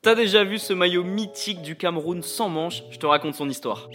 T'as déjà vu ce maillot mythique du Cameroun sans manches? Je te raconte son histoire.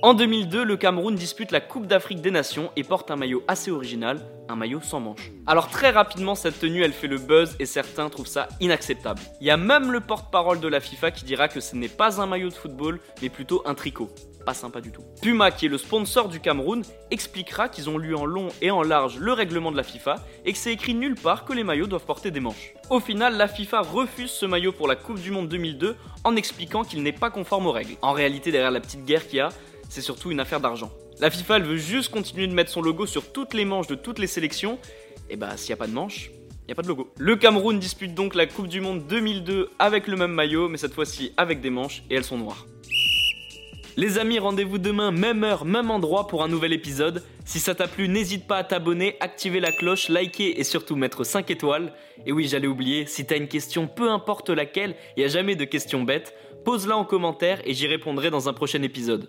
En 2002, le Cameroun dispute la Coupe d'Afrique des Nations et porte un maillot assez original, un maillot sans manches. Alors très rapidement, cette tenue, elle fait le buzz et certains trouvent ça inacceptable. Il y a même le porte-parole de la FIFA qui dira que ce n'est pas un maillot de football, mais plutôt un tricot. Pas sympa du tout. Puma, qui est le sponsor du Cameroun, expliquera qu'ils ont lu en long et en large le règlement de la FIFA et que c'est écrit nulle part que les maillots doivent porter des manches. Au final, la FIFA refuse ce maillot pour la Coupe du Monde 2002 en expliquant qu'il n'est pas conforme aux règles. En réalité, derrière la petite guerre qu'il y a, c'est surtout une affaire d'argent. La FIFA, veut juste continuer de mettre son logo sur toutes les manches de toutes les sélections. Et bah, s'il n'y a pas de manche, il n'y a pas de logo. Le Cameroun dispute donc la Coupe du Monde 2002 avec le même maillot, mais cette fois-ci avec des manches et elles sont noires. Les amis, rendez-vous demain, même heure, même endroit pour un nouvel épisode. Si ça t'a plu, n'hésite pas à t'abonner, activer la cloche, liker et surtout mettre 5 étoiles. Et oui, j'allais oublier, si t'as une question, peu importe laquelle, il n'y a jamais de questions bêtes, pose-la en commentaire et j'y répondrai dans un prochain épisode.